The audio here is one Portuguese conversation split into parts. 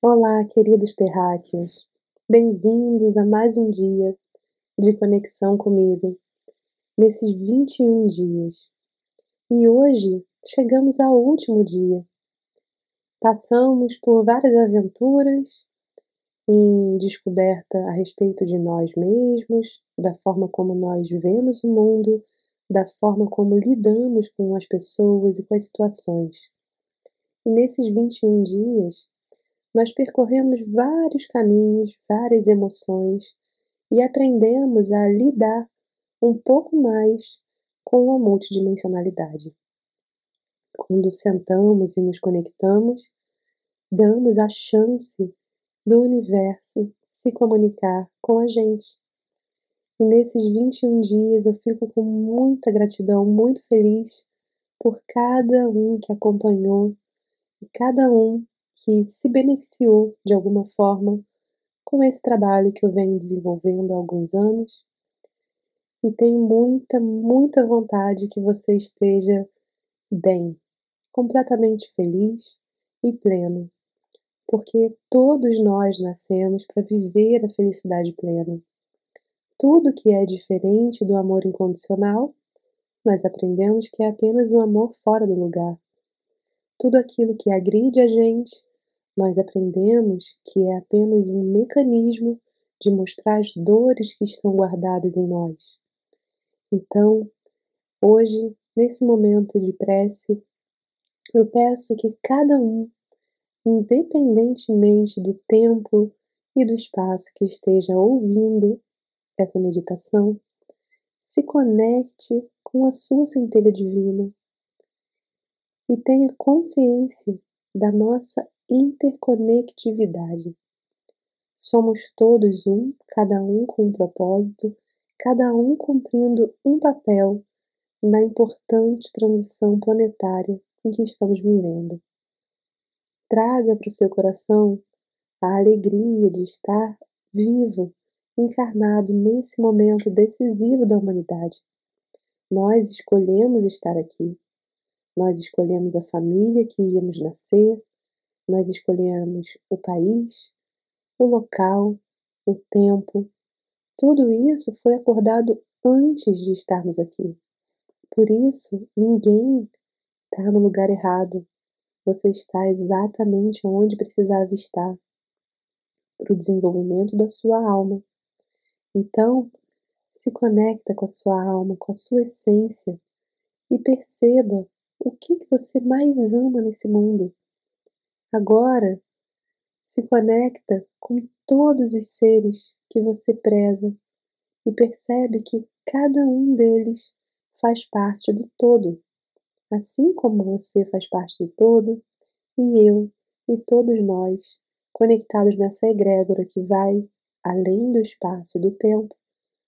Olá, queridos terráqueos. Bem-vindos a mais um dia de conexão comigo, nesses 21 dias. E hoje chegamos ao último dia. Passamos por várias aventuras em descoberta a respeito de nós mesmos, da forma como nós vivemos o mundo, da forma como lidamos com as pessoas e com as situações. E nesses 21 dias, nós percorremos vários caminhos, várias emoções e aprendemos a lidar um pouco mais com a multidimensionalidade. Quando sentamos e nos conectamos, damos a chance do universo se comunicar com a gente. E nesses 21 dias eu fico com muita gratidão, muito feliz por cada um que acompanhou e cada um que se beneficiou de alguma forma com esse trabalho que eu venho desenvolvendo há alguns anos. E tenho muita, muita vontade que você esteja bem, completamente feliz e pleno, porque todos nós nascemos para viver a felicidade plena. Tudo que é diferente do amor incondicional, nós aprendemos que é apenas um amor fora do lugar. Tudo aquilo que agride a gente, nós aprendemos que é apenas um mecanismo de mostrar as dores que estão guardadas em nós. Então, hoje, nesse momento de prece, eu peço que cada um, independentemente do tempo e do espaço que esteja ouvindo essa meditação, se conecte com a sua centelha divina e tenha consciência da nossa interconectividade. Somos todos um, cada um com um propósito, cada um cumprindo um papel na importante transição planetária em que estamos vivendo. Traga para o seu coração a alegria de estar vivo, encarnado nesse momento decisivo da humanidade. Nós escolhemos estar aqui. Nós escolhemos a família que íamos nascer, nós escolhemos o país, o local, o tempo. Tudo isso foi acordado antes de estarmos aqui. Por isso, ninguém está no lugar errado. Você está exatamente onde precisava estar para o desenvolvimento da sua alma. Então, se conecta com a sua alma, com a sua essência e perceba o que, que você mais ama nesse mundo. Agora, se conecta com todos os seres que você preza e percebe que cada um deles faz parte do todo. Assim como você faz parte do todo, e eu e todos nós, conectados nessa egrégora que vai além do espaço e do tempo,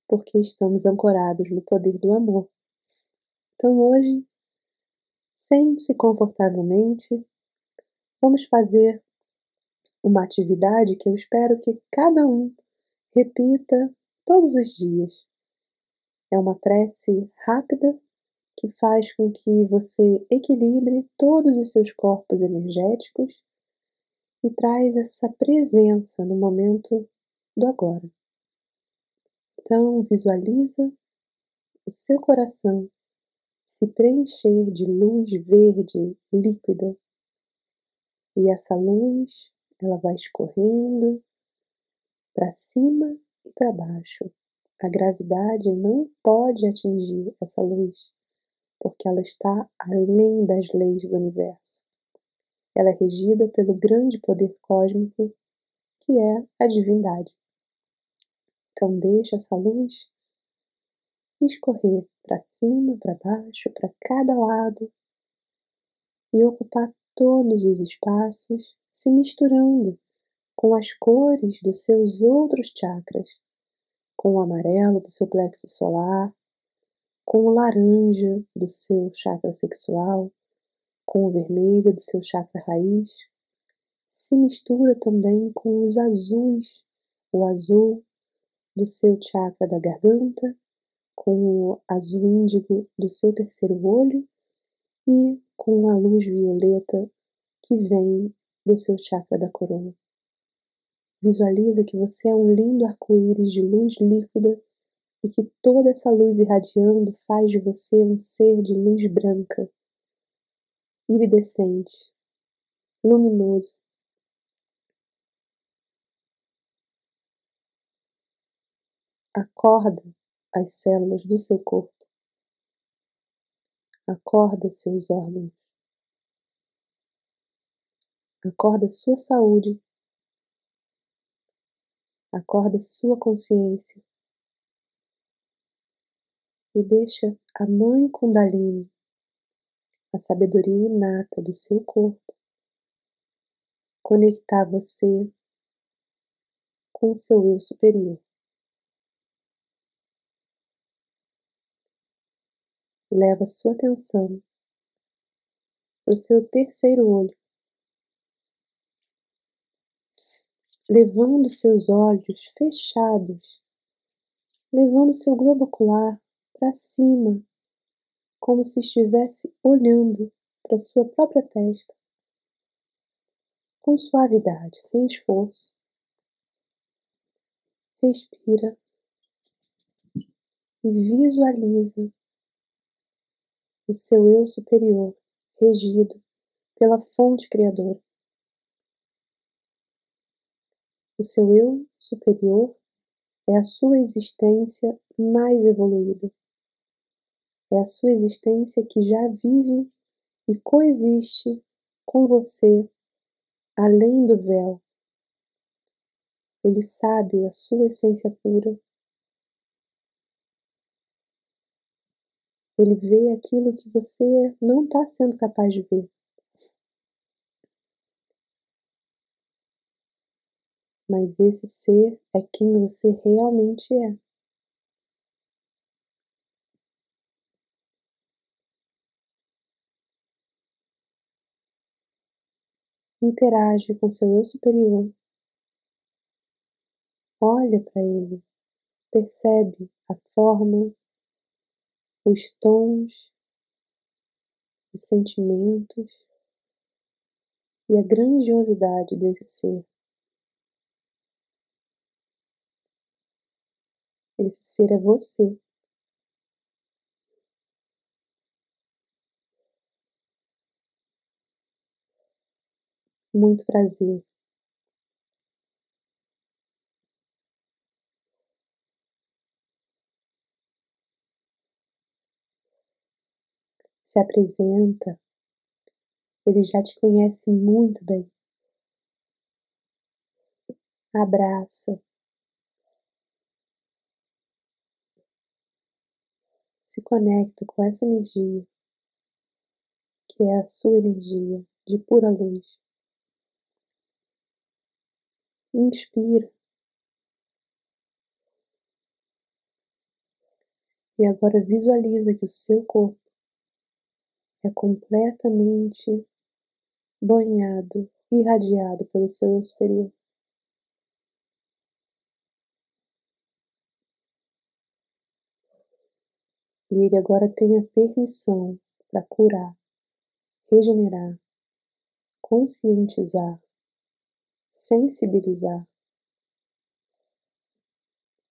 porque estamos ancorados no poder do amor. Então hoje, sente-se confortavelmente Vamos fazer uma atividade que eu espero que cada um repita todos os dias. É uma prece rápida que faz com que você equilibre todos os seus corpos energéticos e traz essa presença no momento do agora. Então, visualiza o seu coração se preencher de luz verde líquida e essa luz, ela vai escorrendo para cima e para baixo. A gravidade não pode atingir essa luz, porque ela está além das leis do universo. Ela é regida pelo grande poder cósmico que é a divindade. Então deixa essa luz escorrer para cima, para baixo, para cada lado e ocupar todos os espaços se misturando com as cores dos seus outros chakras, com o amarelo do seu plexo solar, com o laranja do seu chakra sexual, com o vermelho do seu chakra raiz, se mistura também com os azuis, o azul do seu chakra da garganta, com o azul índigo do seu terceiro olho e com a luz violeta que vem do seu chakra da coroa. Visualiza que você é um lindo arco-íris de luz líquida e que toda essa luz irradiando faz de você um ser de luz branca, iridescente, luminoso. Acorda as células do seu corpo. Acorda seus órgãos. Acorda sua saúde. Acorda sua consciência. E deixa a Mãe Kundalini, a sabedoria inata do seu corpo, conectar você com o seu eu superior. Leva sua atenção para o seu terceiro olho, levando seus olhos fechados, levando seu globo ocular para cima, como se estivesse olhando para sua própria testa, com suavidade, sem esforço. Respira e visualiza o seu eu superior, regido pela fonte criadora. O seu eu superior é a sua existência mais evoluída. É a sua existência que já vive e coexiste com você além do véu. Ele sabe a sua essência pura Ele vê aquilo que você não está sendo capaz de ver. Mas esse ser é quem você realmente é. Interage com seu eu superior. Olha para ele, percebe a forma, os tons, os sentimentos e a grandiosidade desse ser. Esse ser é você. Muito prazer. Se apresenta, ele já te conhece muito bem. Abraça. Se conecta com essa energia, que é a sua energia de pura luz. Inspira. E agora visualiza que o seu corpo é completamente banhado, irradiado pelo seu eu superior. E ele agora tem a permissão para curar, regenerar, conscientizar, sensibilizar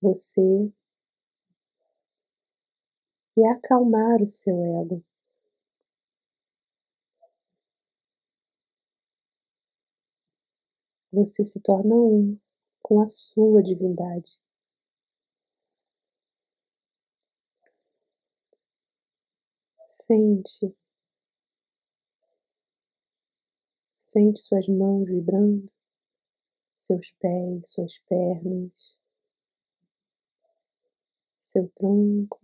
você e acalmar o seu ego. Você se torna um com a sua divindade. Sente, sente suas mãos vibrando, seus pés, suas pernas, seu tronco,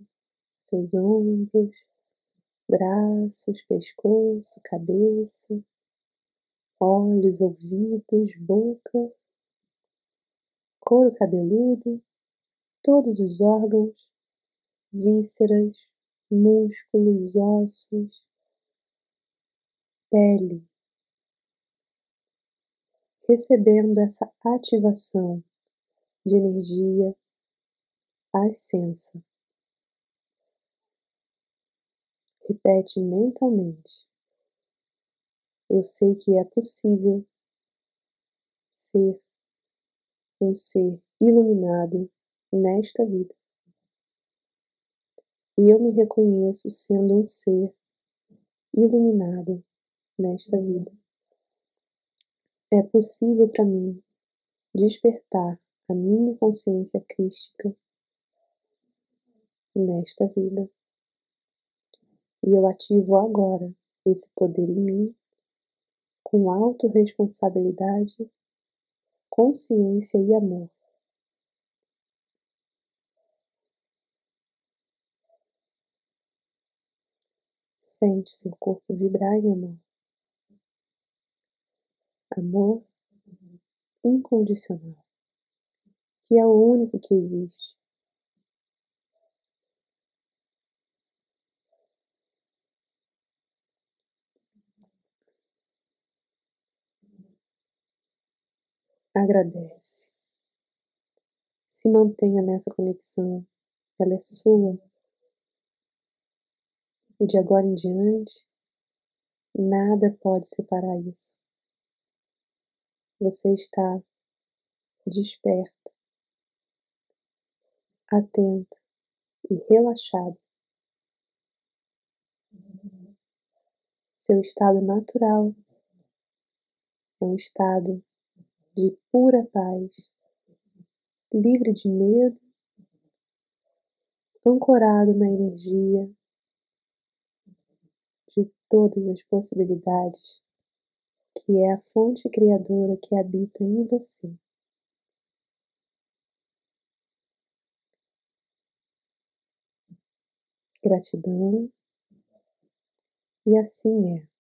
seus ombros, braços, pescoço, cabeça olhos, ouvidos, boca, couro cabeludo, todos os órgãos, vísceras, músculos, ossos, pele, recebendo essa ativação de energia ascensa. Repete mentalmente. Eu sei que é possível ser um ser iluminado nesta vida. E eu me reconheço sendo um ser iluminado nesta vida. É possível para mim despertar a minha consciência crística nesta vida. E eu ativo agora esse poder em mim com autorresponsabilidade, consciência e amor. Sente seu corpo vibrar em amor. Amor incondicional, que é o único que existe. Agradece. Se mantenha nessa conexão, ela é sua. E de agora em diante, nada pode separar isso. Você está desperta, atenta e relaxada. Seu estado natural é um estado de pura paz, livre de medo, ancorado na energia de todas as possibilidades, que é a fonte criadora que habita em você. Gratidão, e assim é.